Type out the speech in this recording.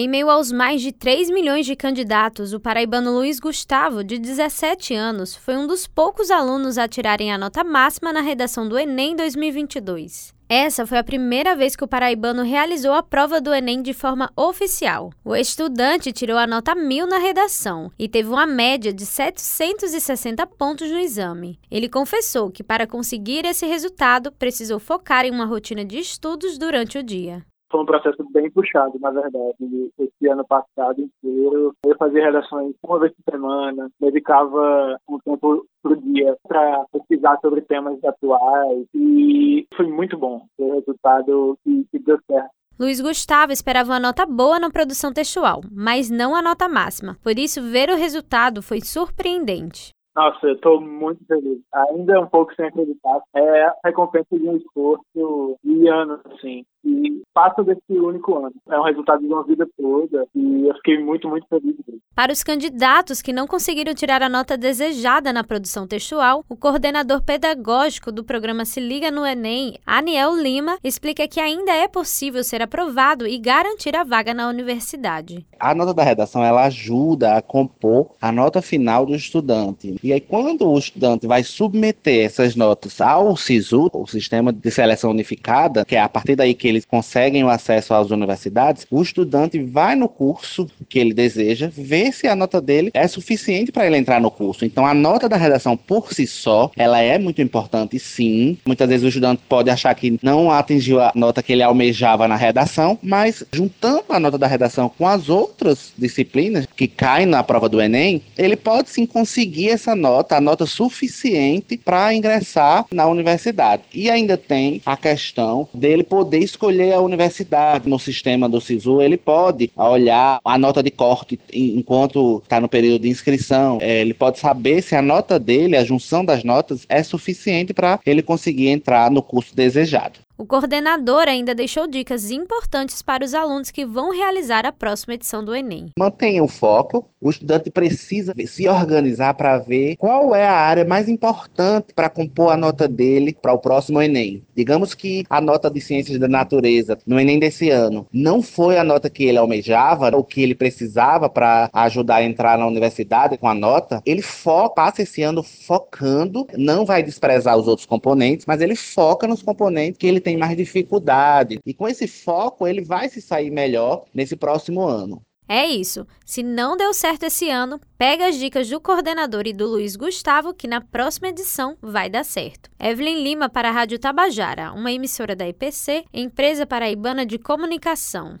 Em meio aos mais de 3 milhões de candidatos, o paraibano Luiz Gustavo, de 17 anos, foi um dos poucos alunos a tirarem a nota máxima na redação do Enem 2022. Essa foi a primeira vez que o paraibano realizou a prova do Enem de forma oficial. O estudante tirou a nota mil na redação e teve uma média de 760 pontos no exame. Ele confessou que, para conseguir esse resultado, precisou focar em uma rotina de estudos durante o dia foi um processo bem puxado, na verdade. Esse ano passado inteiro, eu fazia redações uma vez por semana, dedicava um tempo por dia para pesquisar sobre temas atuais e foi muito bom o resultado que, que deu certo. Luiz Gustavo esperava uma nota boa na produção textual, mas não a nota máxima. Por isso, ver o resultado foi surpreendente. Nossa, eu estou muito feliz. Ainda um pouco sem acreditar. É a recompensa de um esforço de anos, assim e passa desse único ano. É um resultado de uma vida toda e eu fiquei muito, muito feliz. Para os candidatos que não conseguiram tirar a nota desejada na produção textual, o coordenador pedagógico do programa Se Liga no Enem, Aniel Lima, explica que ainda é possível ser aprovado e garantir a vaga na universidade. A nota da redação ela ajuda a compor a nota final do estudante. E aí, quando o estudante vai submeter essas notas ao SISU, o Sistema de Seleção Unificada, que é a partir daí que eles conseguem o acesso às universidades, o estudante vai no curso que ele deseja, vê se a nota dele é suficiente para ele entrar no curso. Então, a nota da redação por si só, ela é muito importante, sim. Muitas vezes o estudante pode achar que não atingiu a nota que ele almejava na redação, mas juntando a nota da redação com as outras disciplinas que caem na prova do Enem, ele pode sim conseguir essa nota, a nota suficiente para ingressar na universidade. E ainda tem a questão dele poder escolher a universidade no sistema do SISU, ele pode olhar a nota de corte enquanto está no período de inscrição. É, ele pode saber se a nota dele, a junção das notas, é suficiente para ele conseguir entrar no curso desejado. O coordenador ainda deixou dicas importantes para os alunos que vão realizar a próxima edição do Enem. Mantenha o foco, o estudante precisa se organizar para ver qual é a área mais importante para compor a nota dele para o próximo Enem. Digamos que a nota de Ciências da Natureza no Enem desse ano não foi a nota que ele almejava, ou que ele precisava para ajudar a entrar na universidade com a nota. Ele foca, passa esse ano focando, não vai desprezar os outros componentes, mas ele foca nos componentes que ele tem mais dificuldade. E com esse foco, ele vai se sair melhor nesse próximo ano. É isso. Se não deu certo esse ano, pega as dicas do coordenador e do Luiz Gustavo, que na próxima edição vai dar certo. Evelyn Lima para a Rádio Tabajara, uma emissora da EPC, empresa paraibana de comunicação.